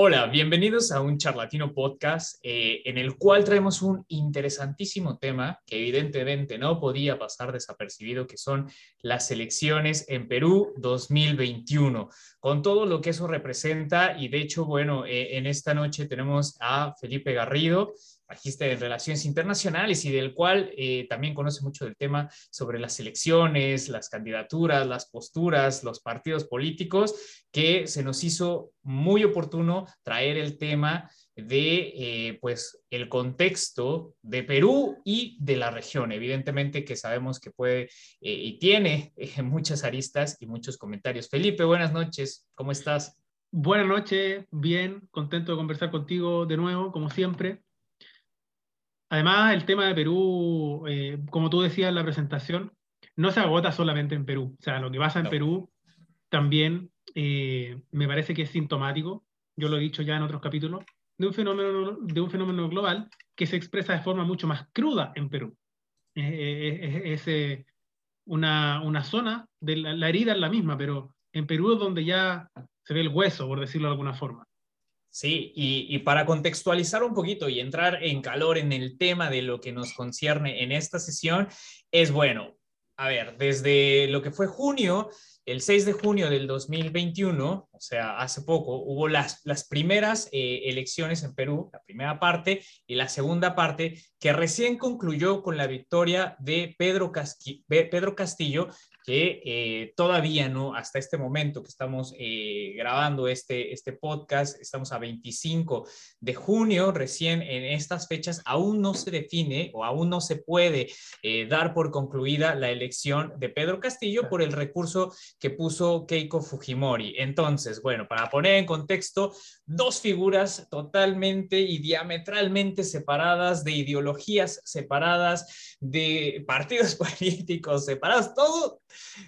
Hola, bienvenidos a un charlatino podcast eh, en el cual traemos un interesantísimo tema que evidentemente no podía pasar desapercibido, que son las elecciones en Perú 2021, con todo lo que eso representa y de hecho, bueno, eh, en esta noche tenemos a Felipe Garrido, magíster en Relaciones Internacionales y del cual eh, también conoce mucho del tema sobre las elecciones, las candidaturas, las posturas, los partidos políticos, que se nos hizo muy oportuno traer el tema de eh, pues el contexto de Perú y de la región. Evidentemente que sabemos que puede eh, y tiene muchas aristas y muchos comentarios. Felipe, buenas noches, ¿cómo estás? Buenas noches, bien, contento de conversar contigo de nuevo, como siempre. Además, el tema de Perú, eh, como tú decías en la presentación, no se agota solamente en Perú. O sea, lo que pasa en Perú también eh, me parece que es sintomático, yo lo he dicho ya en otros capítulos, de un fenómeno, de un fenómeno global que se expresa de forma mucho más cruda en Perú. Es, una, una, zona, de la, la herida es la misma, pero en Perú es donde ya se ve el hueso, por decirlo de alguna forma. Sí, y, para contextualizar un poquito y entrar en calor en el tema de lo que nos concierne en esta sesión, es bueno, a ver, desde lo que fue junio, el 6 de junio del 2021, o sea, hace poco, hubo las, las primeras eh, elecciones en Perú, la primera parte y la segunda parte, que recién concluyó con la victoria de Pedro Castillo que eh, todavía no, hasta este momento que estamos eh, grabando este, este podcast, estamos a 25 de junio, recién en estas fechas aún no se define o aún no se puede eh, dar por concluida la elección de Pedro Castillo por el recurso que puso Keiko Fujimori. Entonces, bueno, para poner en contexto, dos figuras totalmente y diametralmente separadas, de ideologías separadas, de partidos políticos separados, todo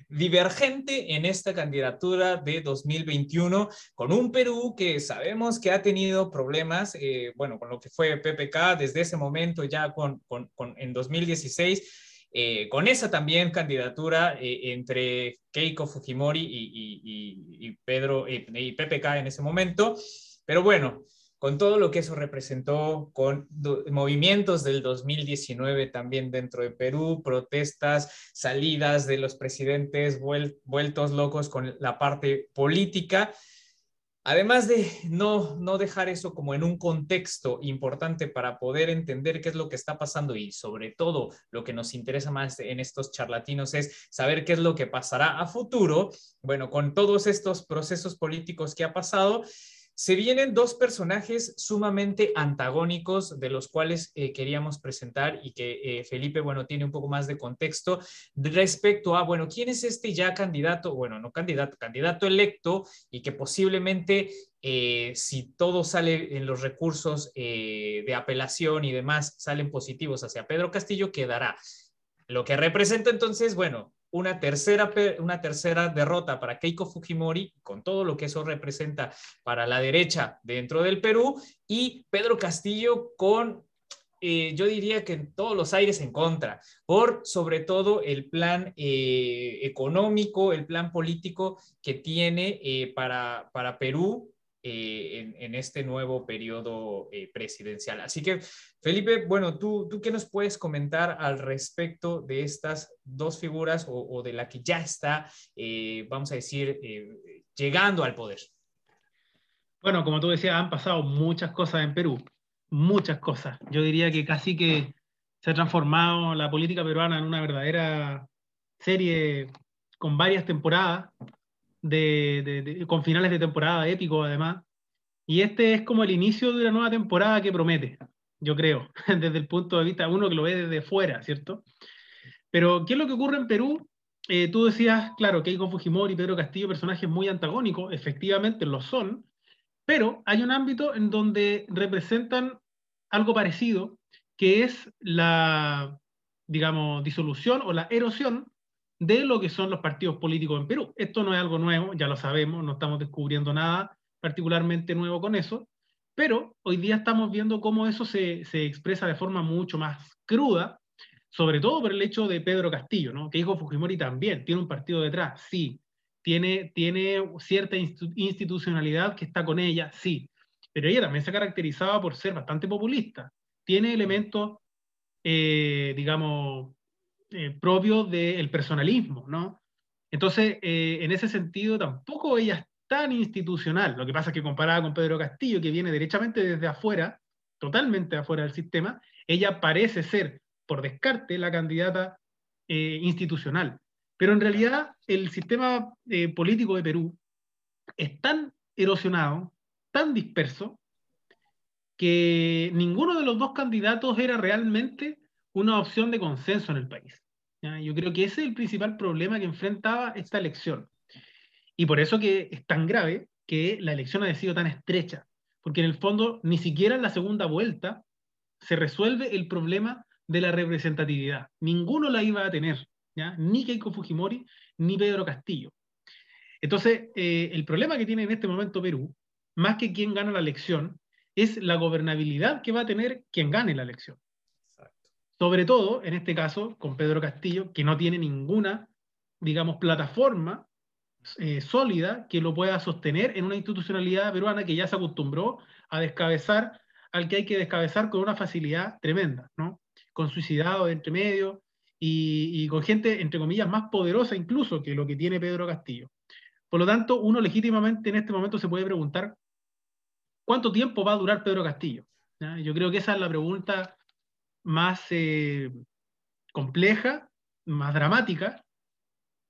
divergente en esta candidatura de 2021 con un Perú que sabemos que ha tenido problemas, eh, bueno, con lo que fue PPK desde ese momento ya con, con, en 2016. Eh, con esa también candidatura eh, entre Keiko Fujimori y, y, y Pedro y PPK en ese momento. Pero bueno, con todo lo que eso representó, con movimientos del 2019 también dentro de Perú, protestas, salidas de los presidentes vueltos locos con la parte política. Además de no, no dejar eso como en un contexto importante para poder entender qué es lo que está pasando y sobre todo lo que nos interesa más en estos charlatinos es saber qué es lo que pasará a futuro. Bueno, con todos estos procesos políticos que ha pasado, se vienen dos personajes sumamente antagónicos de los cuales eh, queríamos presentar y que eh, Felipe, bueno, tiene un poco más de contexto respecto a, bueno, ¿quién es este ya candidato? Bueno, no candidato, candidato electo y que posiblemente eh, si todo sale en los recursos de apelación y demás salen positivos hacia Pedro Castillo, quedará. Lo que representa entonces, bueno, una tercera, una tercera derrota para Keiko Fujimori, con todo lo que eso representa para la derecha dentro del Perú, y Pedro Castillo con, eh, yo diría que todos los aires en contra, por sobre todo el plan eh, económico, el plan político que tiene eh, para, para Perú eh, en, este nuevo periodo eh, presidencial. Así que, Felipe, bueno, ¿tú, ¿tú qué nos puedes comentar al respecto de estas dos figuras o, de la que ya está, eh, vamos a decir, llegando al poder? Bueno, como tú decías, han pasado muchas cosas en Perú, muchas cosas. Yo diría que casi que se ha transformado la política peruana en una verdadera serie con varias temporadas de, con finales de temporada épico además. Y este es como el inicio de una nueva temporada que promete, yo creo, desde el punto de vista uno que lo ve desde fuera, ¿cierto? Pero, ¿qué es lo que ocurre en Perú? Eh, tú decías, claro, Keiko Fujimori y Pedro Castillo, personajes muy antagónicos, efectivamente lo son, pero hay un ámbito en donde representan algo parecido, que es la, digamos, disolución o la erosión de lo que son los partidos políticos en Perú. Esto no es algo nuevo, ya lo sabemos, no estamos descubriendo nada particularmente nuevo con eso, pero hoy día estamos viendo cómo eso se, se expresa de forma mucho más cruda, sobre todo por el hecho de Pedro Castillo, ¿no? que dijo Fujimori también, tiene un partido detrás, sí, tiene, tiene cierta institucionalidad que está con ella, sí, pero ella también se caracterizaba por ser bastante populista. Tiene elementos, eh, digamos, eh, propios del personalismo, ¿no? Entonces, eh, en ese sentido, tampoco ella es tan institucional. Lo que pasa es que comparada con Pedro Castillo, que viene derechamente desde afuera, totalmente afuera del sistema, ella parece ser, por descarte, la candidata institucional. Pero en realidad el sistema político de Perú es tan erosionado, tan disperso, que ninguno de los dos candidatos era realmente una opción de consenso en el país. Yo creo que ese es el principal problema que enfrentaba esta elección. Y por eso que es tan grave que la elección haya sido tan estrecha, porque en el fondo ni siquiera en la segunda vuelta se resuelve el problema de la representatividad. Ninguno la iba a tener, ni Keiko Fujimori ni Pedro Castillo. Entonces, eh, el problema que tiene en este momento Perú, más que quien gana la elección, es la gobernabilidad que va a tener quien gane la elección. Sobre todo, en este caso, con Pedro Castillo, que no tiene ninguna, digamos, plataforma eh, sólida que lo pueda sostener en una institucionalidad peruana que ya se acostumbró a descabezar al que hay que descabezar con una facilidad tremenda, ¿no? Con suicidados entre medio y, y con gente, entre comillas, más poderosa incluso que lo que tiene Pedro Castillo. Por lo tanto, uno legítimamente en este momento se puede preguntar cuánto tiempo va a durar Pedro Castillo. Yo creo que esa es la pregunta más eh, compleja, más dramática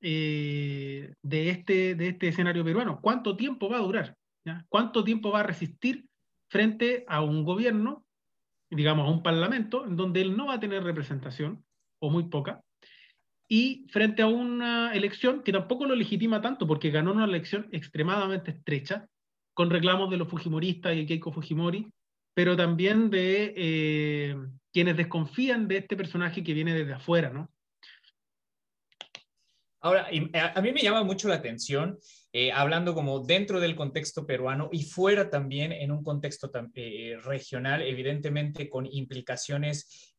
eh, de, este, de este escenario peruano. ¿Cuánto tiempo va a durar? ¿Cuánto tiempo va a resistir frente a un gobierno, digamos, a un parlamento, en donde él no va a tener representación, o muy poca, y frente a una elección que tampoco lo legitima tanto, porque ganó una elección extremadamente estrecha, con reclamos de los Fujimoristas y Keiko Fujimori, pero también de eh, quienes desconfían de este personaje que viene desde afuera, ¿no? Ahora, a mí me llama mucho la atención, eh, hablando como dentro del contexto peruano y fuera también en un contexto eh, regional, evidentemente con implicaciones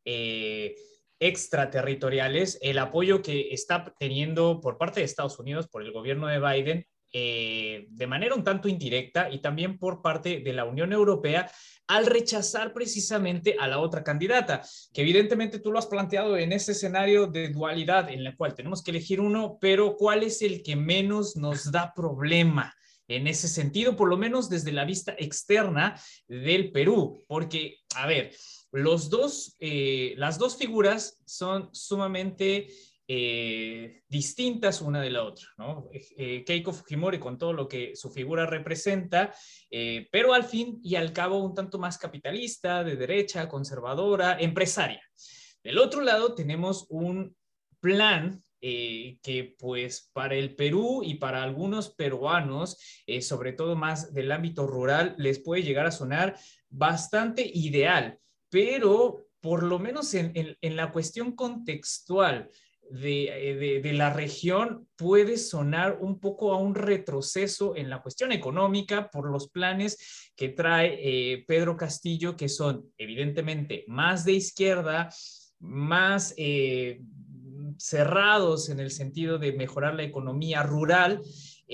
extraterritoriales, el apoyo que está teniendo por parte de Estados Unidos, por el gobierno de Biden, eh, de manera un tanto indirecta y también por parte de la Unión Europea al rechazar precisamente a la otra candidata, que evidentemente tú lo has planteado en ese escenario de dualidad en el cual tenemos que elegir uno, pero ¿cuál es el que menos nos da problema? En ese sentido, por lo menos desde la vista externa del Perú, porque, a ver, los dos, eh, las dos figuras son sumamente eh, distintas una de la otra, ¿no? Eh, Keiko Fujimori con todo lo que su figura representa, pero al fin y al cabo un tanto más capitalista, de derecha, conservadora, empresaria. Del otro lado tenemos un plan que pues para el Perú y para algunos peruanos, sobre todo más del ámbito rural, les puede llegar a sonar bastante ideal pero por lo menos en, la cuestión contextual eh, de, la región puede sonar un poco a un retroceso en la cuestión económica por los planes que trae eh, Pedro Castillo, que son evidentemente más de izquierda, más eh, cerrados en el sentido de mejorar la economía rural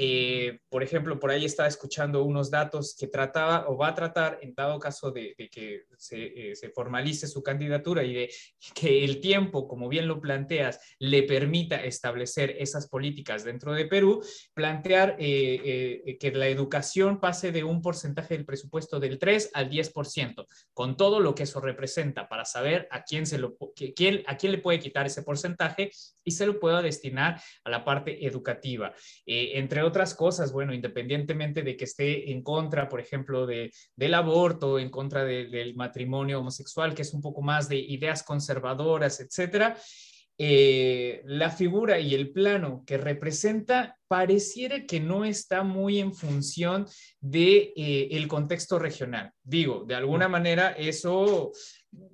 eh, por ejemplo, por ahí estaba escuchando unos datos que trataba o va a tratar, en dado caso de, que se, eh, se, formalice su candidatura y de que el tiempo, como bien lo planteas, le permita establecer esas políticas dentro de Perú, plantear eh, que la educación pase de un porcentaje del presupuesto del 3 al 10%, con todo lo que eso representa, para saber a quién, se lo, quién, a quién le puede quitar ese porcentaje y se lo pueda destinar a la parte educativa. entre otras cosas, bueno, independientemente de que esté en contra, por ejemplo, de, del aborto, en contra del matrimonio homosexual, que es un poco más de ideas conservadoras, etcétera, eh, la figura y el plano que representa pareciera que no está muy en función de eh, el contexto regional. Digo, de alguna manera eso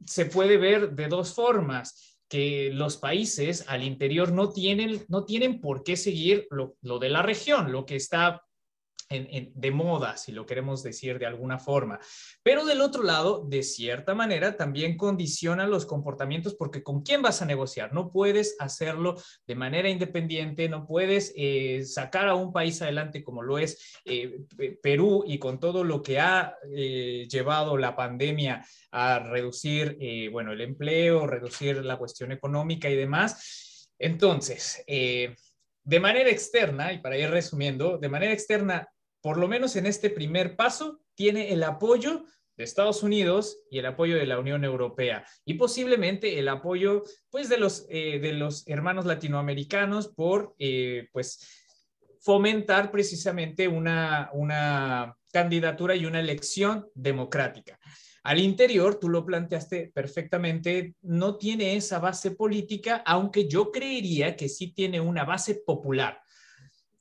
se puede ver de dos formas que los países al interior no tienen, no tienen por qué seguir lo, de la región, lo que está de moda, si lo queremos decir de alguna forma. Pero del otro lado, de cierta manera, también condiciona los comportamientos porque con quién vas a negociar. No puedes hacerlo de manera independiente, no puedes eh, sacar a un país adelante como lo es eh, Perú y con todo lo que ha eh, llevado la pandemia a reducir, bueno, el empleo, reducir la cuestión económica y demás. Entonces, de manera externa, y para ir resumiendo, de manera externa por lo menos en este primer paso, tiene el apoyo de Estados Unidos y el apoyo de la Unión Europea y posiblemente el apoyo pues de los, eh, de los hermanos latinoamericanos por eh, pues fomentar precisamente una, una candidatura y una elección democrática. Al interior, tú lo planteaste perfectamente, no tiene esa base política, aunque yo creería que sí tiene una base popular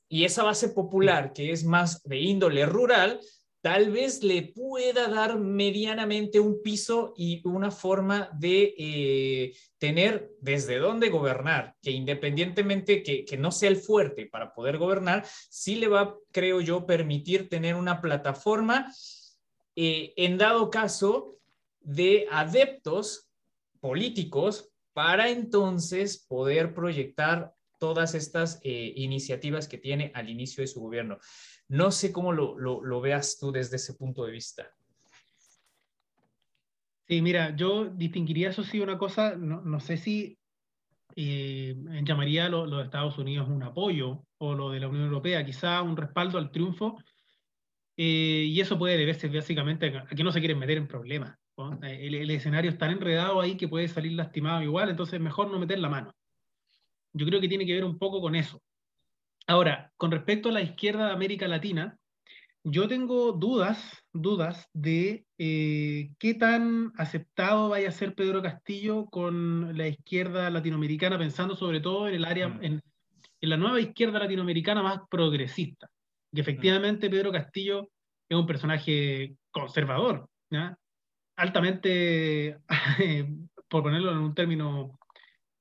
y esa base popular que es más de índole rural, tal vez le pueda dar medianamente un piso y una forma de eh, tener desde dónde gobernar, que independientemente que, no sea el fuerte para poder gobernar, sí le va, creo yo, permitir tener una plataforma eh, en dado caso de adeptos políticos para entonces poder proyectar todas estas eh, iniciativas que tiene al inicio de su gobierno. No sé cómo lo, veas tú desde ese punto de vista. Sí, mira, yo distinguiría eso sí una cosa, no, sé si eh, llamaría lo, lo, de Estados Unidos un apoyo o lo de la Unión Europea, quizá un respaldo al triunfo, eh, y eso puede deberse básicamente a que no se quieren meter en problemas. El, el, escenario es tan enredado ahí que puede salir lastimado igual, entonces mejor no meter la mano. Yo creo que tiene que ver un poco con eso. Ahora, con respecto a la izquierda de América Latina, yo tengo dudas, dudas de eh, qué tan aceptado vaya a ser Pedro Castillo con la izquierda latinoamericana, pensando sobre todo en el área, mm. en, la nueva izquierda latinoamericana más progresista. Que efectivamente Pedro Castillo es un personaje conservador, altamente, por ponerlo en un término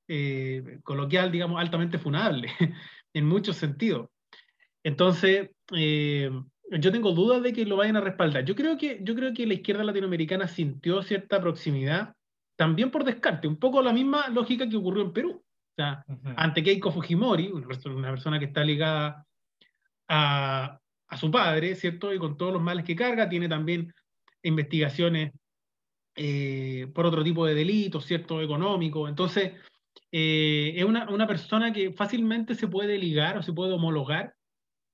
eh, coloquial, digamos, altamente funable en muchos sentidos. Entonces, eh, yo tengo dudas de que lo vayan a respaldar. Yo creo, que, yo creo que la izquierda latinoamericana sintió cierta proximidad, también por descarte, un poco la misma lógica que ocurrió en Perú. O sea, ante Keiko Fujimori, una persona que está ligada a, a, su padre, ¿cierto? Y con todos los males que carga, tiene también investigaciones eh, por otro tipo de delitos, ¿cierto? Económicos. Entonces, eh, es una, una, persona que fácilmente se puede ligar o se puede homologar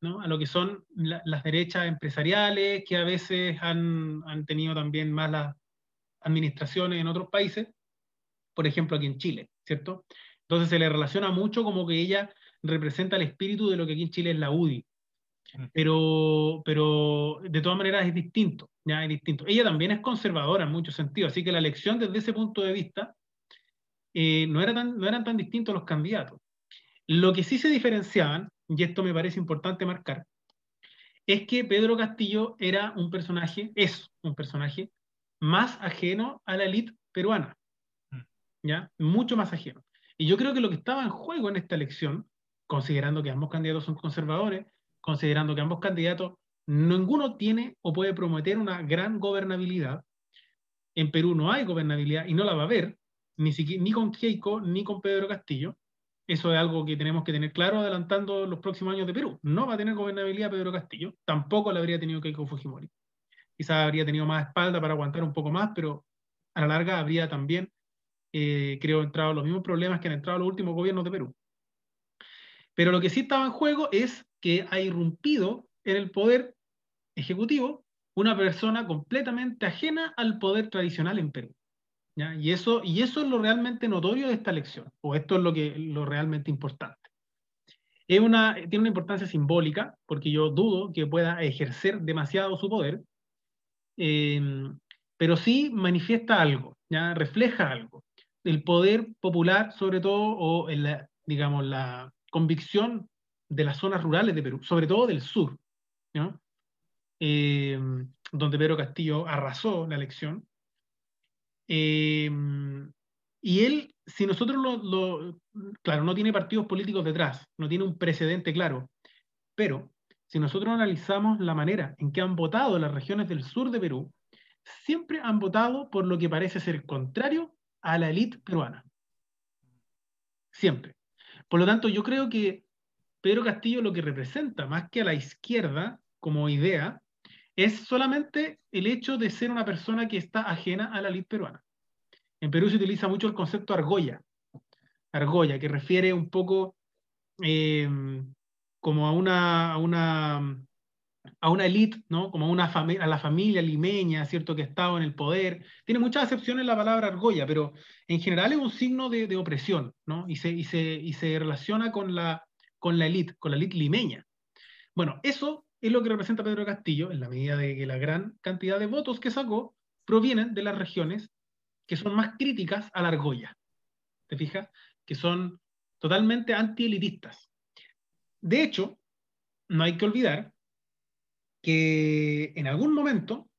¿no? a lo que son las derechas empresariales, que a veces han, han tenido también malas administraciones en otros países, por ejemplo aquí en Chile, ¿cierto? Entonces se le relaciona mucho como que ella representa el espíritu de lo que aquí en Chile es la UDI. Pero, pero de todas maneras es distinto, ya es distinto. Ella también es conservadora en muchos sentidos, así que la elección desde ese punto de vista eh, no, no eran tan distintos los candidatos. Lo que sí se diferenciaban, y esto me parece importante marcar, es que Pedro Castillo era un personaje, es un personaje más ajeno a la élite peruana, mm. ¿ya? Mucho más ajeno. Y yo creo que lo que estaba en juego en esta elección, considerando que ambos candidatos son conservadores, considerando que ambos candidatos, ninguno tiene o puede prometer una gran gobernabilidad, en Perú no hay gobernabilidad y no la va a haber, ni, con Keiko ni con Pedro Castillo. Eso es algo que tenemos que tener claro adelantando los próximos años de Perú. No va a tener gobernabilidad Pedro Castillo, tampoco la habría tenido Keiko Fujimori. Quizás habría tenido más espalda para aguantar un poco más, pero a la larga habría también, eh, creo, entrado los mismos problemas que han entrado los últimos gobiernos de Perú. Pero lo que sí estaba en juego es que ha irrumpido en el poder ejecutivo una persona completamente ajena al poder tradicional en Perú. Y, eso, y eso es lo realmente notorio de esta elección, o esto es lo, que, lo realmente importante. Es una, tiene una importancia simbólica, porque yo dudo que pueda ejercer demasiado su poder, em, pero sí manifiesta algo, ¿ya? refleja algo. El poder popular, sobre todo, o digamos, la convicción de las zonas rurales de Perú, sobre todo del sur, em, donde Pedro Castillo arrasó la elección, Em, y él, si nosotros lo, claro, no tiene partidos políticos detrás, no tiene un precedente claro, pero si nosotros analizamos la manera en que han votado las regiones del sur de Perú, siempre han votado por lo que parece ser contrario a la élite peruana. Siempre. Por lo tanto, yo creo que Pedro Castillo lo que representa, más que a la izquierda como idea, es solamente el hecho de ser una persona que está ajena a la élite peruana. En Perú se utiliza mucho el concepto argolla, argolla, que refiere un poco eh, como a una, a una, a una elite, ¿no? como a, una a la familia limeña, ¿cierto? que ha estado en el poder. Tiene muchas acepciones la palabra argolla, pero en general es un signo de, de opresión, ¿no? y, se, y, se, y se relaciona con la, con la elite, con la elite limeña. Bueno, eso es lo que representa Pedro Castillo, en la medida de que la gran cantidad de votos que sacó provienen de las regiones que son más críticas a la argolla. ¿Te fijas? Que son totalmente anti-elitistas. De hecho, no hay que olvidar que en algún momento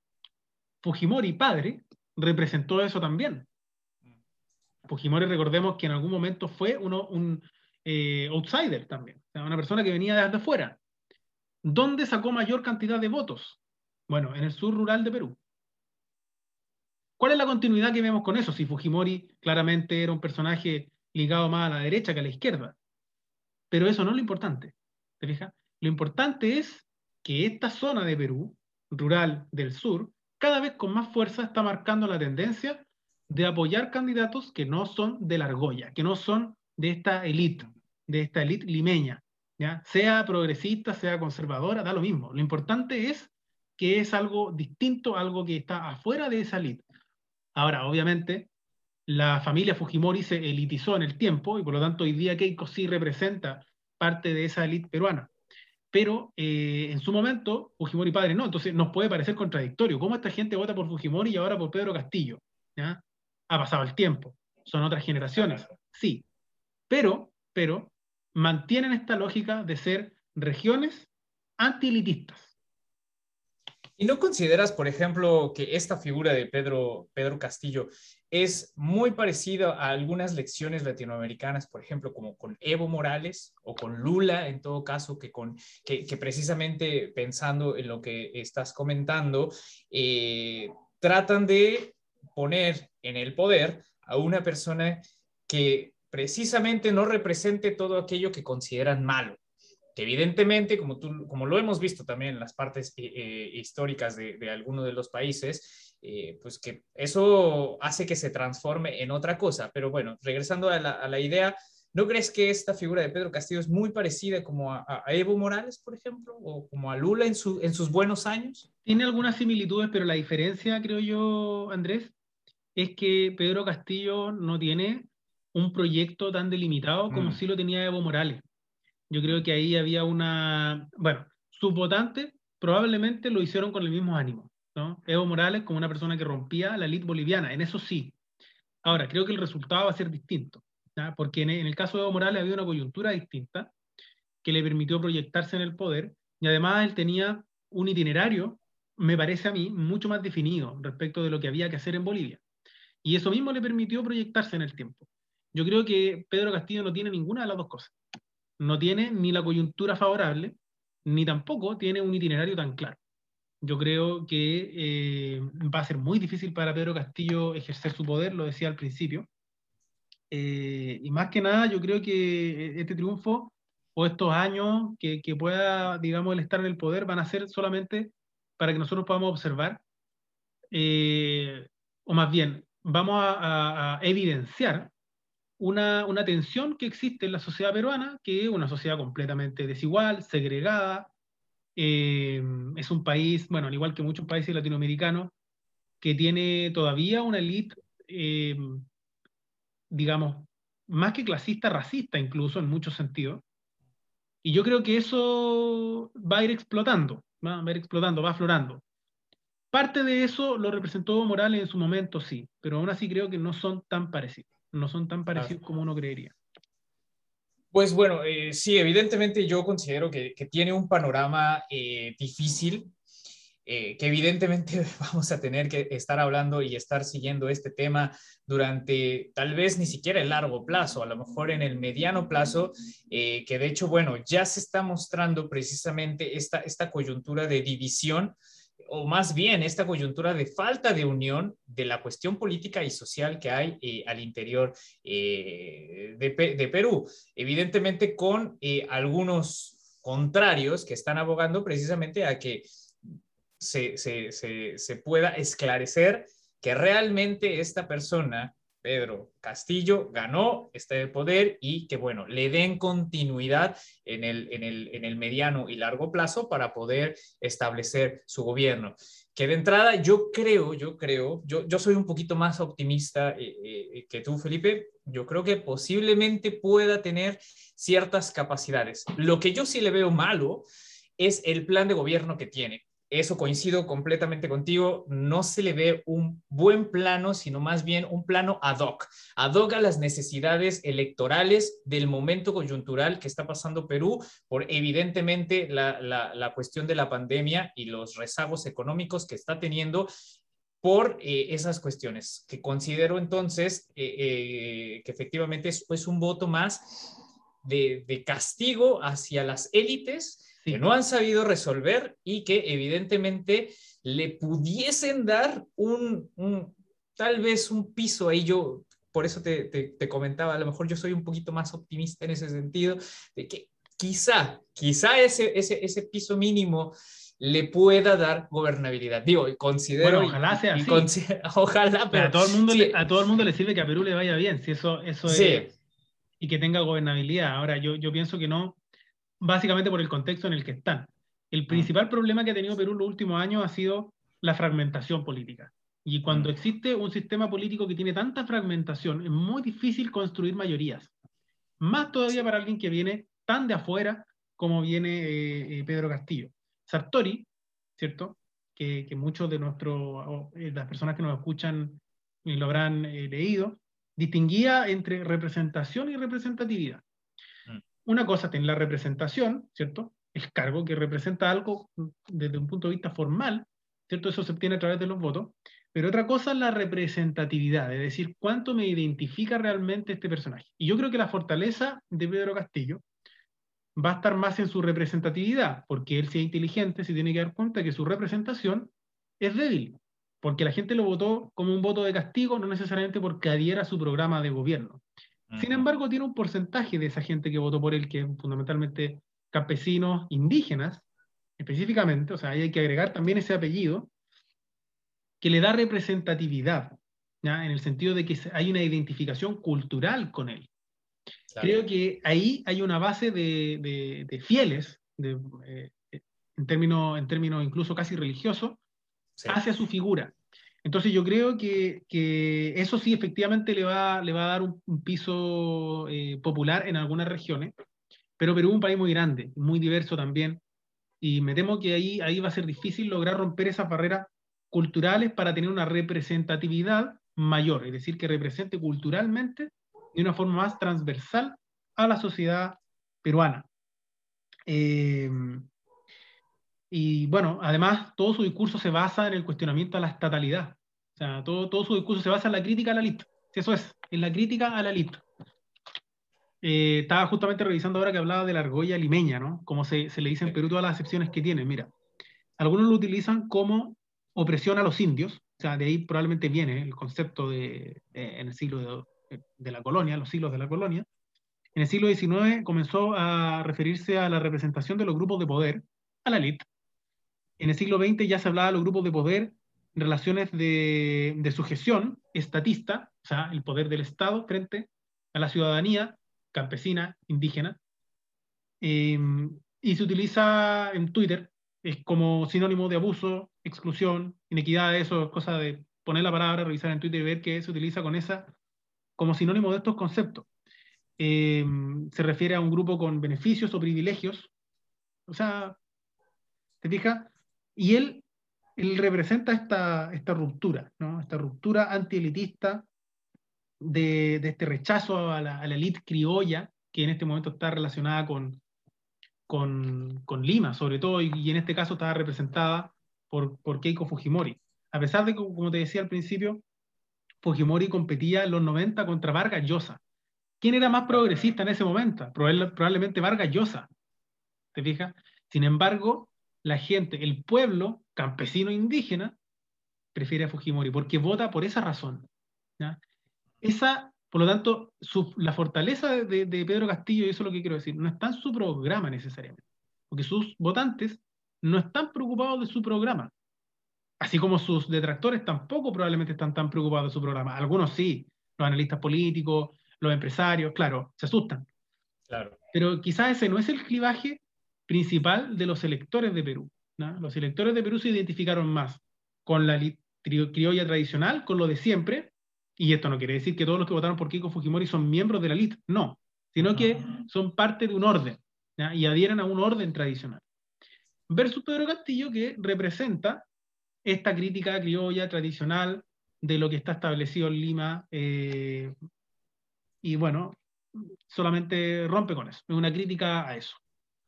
Fujimori padre representó eso también. Fujimori, recordemos que en algún momento fue uno, un eh, outsider también, una persona que venía desde afuera. ¿Dónde sacó mayor cantidad de votos? Bueno, en el sur rural de Perú. ¿Cuál es la continuidad que vemos con eso? Si Fujimori claramente era un personaje ligado más a la derecha que a la izquierda. Pero eso no es lo importante. ¿Te fijas? Lo importante es que esta zona de Perú, rural del sur, cada vez con más fuerza está marcando la tendencia de apoyar candidatos que no son de la argolla, que no son de esta élite, de esta élite limeña, ¿ya? sea progresista, sea conservadora, da lo mismo. Lo importante es que es algo distinto, algo que está afuera de esa élite. Ahora, obviamente, la familia Fujimori se elitizó en el tiempo y por lo tanto hoy día Keiko sí representa parte de esa élite peruana. Pero eh, en su momento, Fujimori padre no, entonces nos puede parecer contradictorio. ¿Cómo esta gente vota por Fujimori y ahora por Pedro Castillo? ¿Ya? Ha pasado el tiempo, son otras generaciones, sí. Pero, pero, mantienen esta lógica de ser regiones anti-elitistas. ¿Y no consideras, por ejemplo, que esta figura de Pedro, Pedro Castillo es muy parecida a algunas lecciones latinoamericanas, por ejemplo, como con Evo Morales o con Lula, en todo caso, que, con, que, precisamente pensando en lo que estás comentando, eh, tratan de poner en el poder a una persona que precisamente no represente todo aquello que consideran malo evidentemente, como, tú, como lo hemos visto también en las partes eh, eh, históricas de, algunos de los países, eh, pues que eso hace que se transforme en otra cosa. Pero bueno, regresando a la, idea, ¿no crees que esta figura de Pedro Castillo es muy parecida como a, Evo Morales, por ejemplo, o como a Lula en, en sus buenos años? Tiene algunas similitudes, pero la diferencia, creo yo, Andrés, es que Pedro Castillo no tiene un proyecto tan delimitado como mm. sí lo tenía Evo Morales. Yo creo que ahí había una, bueno, sus votantes probablemente lo hicieron con el mismo ánimo, ¿no? Evo Morales como una persona que rompía la elite boliviana, en eso sí. Ahora, creo que el resultado va a ser distinto, porque en el caso de Evo Morales había una coyuntura distinta que le permitió proyectarse en el poder y además él tenía un itinerario, me parece a mí, mucho más definido respecto de lo que había que hacer en Bolivia. Y eso mismo le permitió proyectarse en el tiempo. Yo creo que Pedro Castillo no tiene ninguna de las dos cosas no tiene ni la coyuntura favorable, ni tampoco tiene un itinerario tan claro. Yo creo que eh, va a ser muy difícil para Pedro Castillo ejercer su poder, lo decía al principio. Eh, y más que nada, yo creo que este triunfo o estos años que, pueda, digamos, el estar en el poder van a ser solamente para que nosotros podamos observar, eh, o más bien, vamos a evidenciar una, una, tensión que existe en la sociedad peruana, que es una sociedad completamente desigual, segregada. Eh, es un país, bueno, al igual que muchos países latinoamericanos, que tiene todavía una élite, eh, digamos, más que clasista, racista incluso en muchos sentidos. Y yo creo que eso va a ir explotando, va a ir explotando, va aflorando. Parte de eso lo representó Morales en su momento, sí, pero aún así creo que no son tan parecidos no son tan parecidos como uno creería. Pues bueno, eh, sí, evidentemente yo considero que, tiene un panorama eh, difícil. eh, que evidentemente vamos a tener que estar hablando y estar siguiendo este tema durante tal vez ni siquiera el largo plazo, a lo mejor en el mediano plazo, que de hecho, bueno, ya se está mostrando precisamente esta, esta coyuntura de división o más bien esta coyuntura de falta de unión de la cuestión política y social que hay eh, al interior de, de, Perú. Evidentemente con algunos contrarios que están abogando precisamente a que se, pueda esclarecer que realmente esta persona, Pedro Castillo, ganó, este poder y que, bueno, le den continuidad en el, en el, mediano y largo plazo para poder establecer su gobierno. Que de entrada yo creo, yo creo, yo, yo soy un poquito más optimista eh, eh, que tú, Felipe, yo creo que posiblemente pueda tener ciertas capacidades. Lo que yo sí le veo malo es el plan de gobierno que tiene eso coincido completamente contigo, no se le ve un buen plano, sino más bien un plano ad hoc, ad hoc a las necesidades electorales del momento coyuntural que está pasando Perú, por evidentemente la, cuestión de la pandemia y los rezagos económicos que está teniendo por eh, esas cuestiones, que considero entonces eh, eh, que efectivamente es, es, un voto más de, de castigo hacia las élites que no han sabido resolver y que evidentemente le pudiesen dar un, tal vez un piso ahí. Yo, por eso te, te, comentaba, a lo mejor yo soy un poquito más optimista en ese sentido, de que quizá, quizá ese, ese, ese piso mínimo le pueda dar gobernabilidad. Digo, considero... Bueno, ojalá sea así. ojalá, pero... A todo, el mundo le, a todo el mundo le sirve que a Perú le vaya bien, si eso, eso es... Y que tenga gobernabilidad. Ahora, yo, yo pienso que no, básicamente por el contexto en el que están. El principal problema que ha tenido Perú en los últimos años ha sido la fragmentación política. Y cuando mm. existe un sistema político que tiene tanta fragmentación, es muy difícil construir mayorías. Más todavía para alguien que viene tan de afuera como viene eh, eh, Pedro Castillo. Sartori, ¿cierto? Que, muchos de nuestros, eh, las personas que nos escuchan lo habrán leído, distinguía entre representación y representatividad una cosa tiene la representación, ¿cierto? El cargo que representa algo desde un punto de vista formal, ¿cierto? Eso se obtiene a través de los votos. Pero otra cosa es la representatividad, es decir, cuánto me identifica realmente este personaje. Y yo creo que la fortaleza de Pedro Castillo va a estar más en su representatividad, porque él, si es inteligente, se tiene que dar cuenta que su representación es débil, porque la gente lo votó como un voto de castigo, no necesariamente porque adhiera a su programa de gobierno. Sin embargo, tiene un porcentaje de esa gente que votó por él, que es fundamentalmente campesinos indígenas, específicamente, o sea, ahí hay que agregar también ese apellido, que le da representatividad, ¿ya? en el sentido de que hay una identificación cultural con él. Creo que ahí hay una base de, fieles, eh, en, términos, en términos incluso casi religiosos, hacia su figura. Entonces yo creo que, eso sí efectivamente le va, a dar un, piso eh, popular en algunas regiones, pero Perú es un país muy grande, muy diverso también, y me temo que ahí, ahí va a ser difícil lograr romper esas barreras culturales para tener una representatividad mayor, es decir, que represente culturalmente de una forma más transversal a la sociedad peruana. Eh, y bueno, además, todo su discurso se basa en el cuestionamiento a la estatalidad. O sea, todo, todo su discurso se basa en la crítica a la lista. Eso es, en la crítica a la lista. Eh, estaba justamente revisando ahora que hablaba de la argolla limeña, ¿no? Como se, se le dice en Perú todas las acepciones que tiene. Mira, algunos lo utilizan como opresión a los indios, o sea, de ahí probablemente viene el concepto de, en el siglo de, de, la colonia, los siglos de la colonia. En el siglo XIX comenzó a referirse a la representación de los grupos de poder, a la élite, en el siglo XX ya se hablaba de los grupos de poder, relaciones de, de sujeción estatista, o sea, el poder del Estado frente a la ciudadanía campesina, indígena, em, y se utiliza en Twitter como sinónimo de abuso, exclusión, inequidad, eso es cosa de poner la palabra, revisar en Twitter y ver que se utiliza con esa como sinónimo de estos conceptos. Em, se refiere a un grupo con beneficios o privilegios, o sea, ¿te fijas? Y él, él representa esta, esta ruptura, ¿no? esta ruptura antielitista de, de este rechazo a la, a la élite criolla, que en este momento está relacionada con, con, con Lima, sobre todo, y, en este caso estaba representada por, por Keiko Fujimori. A pesar de que, como te decía al principio, Fujimori competía en los 90 contra Vargas Llosa. ¿Quién era más progresista en ese momento? Probablemente Vargas Llosa. ¿Te fijas? Sin embargo, la gente, el pueblo campesino indígena, prefiere a Fujimori porque vota por esa razón. Esa, por lo tanto, la fortaleza de, de, Pedro Castillo, y eso es lo que quiero decir, no está en su programa necesariamente, porque sus votantes no están preocupados de su programa. Así como sus detractores tampoco probablemente están tan preocupados de su programa. Algunos sí, los analistas políticos, los empresarios, claro, se asustan. Claro. Pero quizás ese no es el clivaje principal de los electores de Perú. Los electores de Perú se identificaron más con la criolla tradicional, con lo de siempre, y esto no quiere decir que todos los que votaron por Keiko Fujimori son miembros de la elite, no, sino que son parte de un orden y adhieren a un orden tradicional. Versus Pedro Castillo, que representa esta crítica criolla tradicional de lo que está establecido en Lima, eh, y bueno, solamente rompe con eso, es una crítica a eso.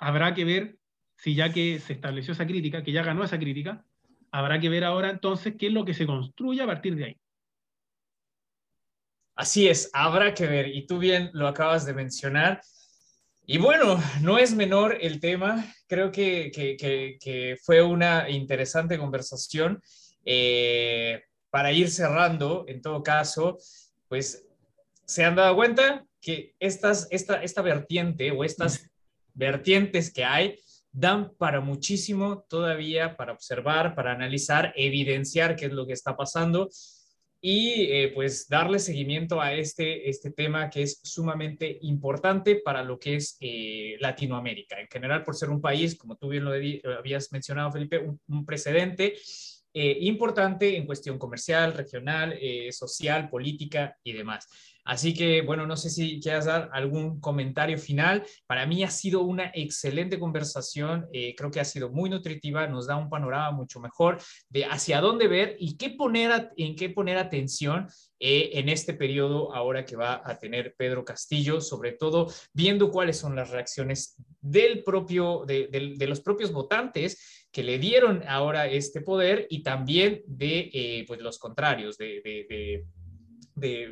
Habrá que ver si ya que se estableció esa crítica, que ya ganó esa crítica, habrá que ver ahora entonces qué es lo que se construye a partir de ahí. Así es, habrá que ver, y tú bien lo acabas de mencionar. Y bueno, no es menor el tema, creo que, que, fue una interesante conversación. Eh, para ir cerrando, en todo caso, pues se han dado cuenta que estas, esta, esta vertiente o estas vertientes que hay dan para muchísimo todavía para observar, para analizar, evidenciar qué es lo que está pasando y eh, pues darle seguimiento a este, este tema que es sumamente importante para lo que es eh, Latinoamérica. En general, por ser un país, como tú bien lo habías mencionado, Felipe, un, precedente eh, importante en cuestión comercial, regional, social, política y demás. Así que, bueno, no sé si quieras dar algún comentario final. Para mí ha sido una excelente conversación, eh, creo que ha sido muy nutritiva, nos da un panorama mucho mejor de hacia dónde ver y qué poner en qué poner atención eh, en este periodo ahora que va a tener Pedro Castillo, sobre todo viendo cuáles son las reacciones del propio, de, los propios votantes que le dieron ahora este poder y también de eh, pues los contrarios, de de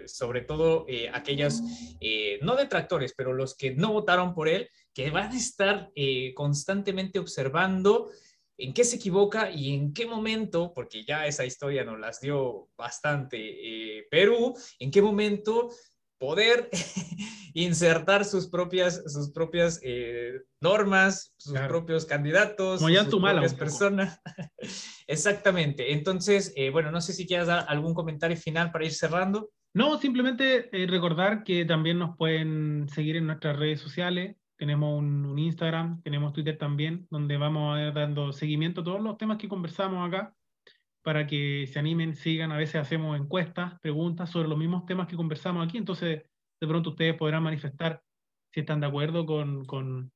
sobre todo eh, aquellos, eh, no detractores, pero los que no votaron por él, que van a estar eh, constantemente observando en qué se equivoca y en qué momento, porque ya esa historia nos las dio bastante Perú, en qué momento poder insertar sus propias, sus propias normas, sus propios candidatos, sus propias personas. Exactamente. Entonces, bueno, no sé si quieras dar algún comentario final para ir cerrando. No, simplemente eh, recordar que también nos pueden seguir en nuestras redes sociales. Tenemos un, Instagram, tenemos Twitter también, donde vamos a ir dando seguimiento a todos los temas que conversamos acá, para que se animen, sigan. A veces hacemos encuestas, preguntas sobre los mismos temas que conversamos aquí. Entonces, de pronto ustedes podrán manifestar si están de acuerdo con, con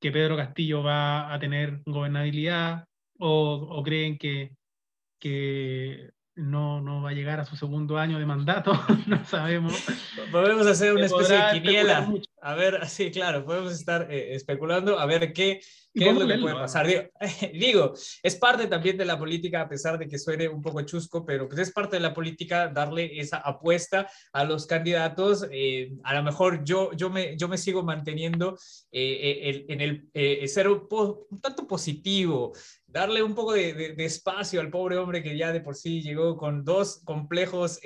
que Pedro Castillo va a tener gobernabilidad o, o creen que, que no, no va a llegar a su segundo año de mandato, no sabemos. Podemos hacer una especie de quiniela. A ver, sí, claro, podemos estar eh, especulando a ver qué, ¿Qué es lo que puede pasar? Digo, es parte también de la política, a pesar de que suene un poco chusco, pero pues es parte de la política darle esa apuesta a los candidatos. Eh, a lo mejor yo, yo, me, yo me sigo manteniendo eh, en el eh, ser un, tanto positivo, darle un poco de, espacio al pobre hombre que ya de por sí llegó con dos complejos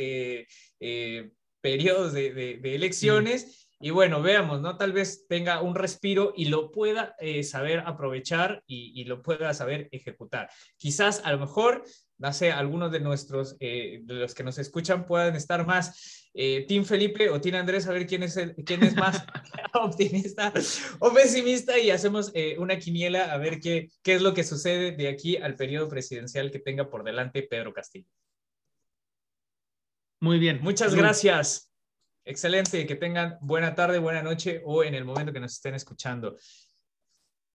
periodos de, elecciones. Y bueno, veamos, ¿no? Tal vez tenga un respiro y lo pueda eh, saber aprovechar y, lo pueda saber ejecutar. Quizás a lo mejor, no sé, algunos de nuestros, eh, de los que nos escuchan puedan estar más eh, Team Felipe o Team Andrés, a ver quién es, el, quién es más optimista o pesimista y hacemos una quiniela a ver qué, qué es lo que sucede de aquí al periodo presidencial que tenga por delante Pedro Castillo. Muy bien. Muchas gracias. Excelente, que tengan buena tarde, buena noche o en el momento que nos estén escuchando.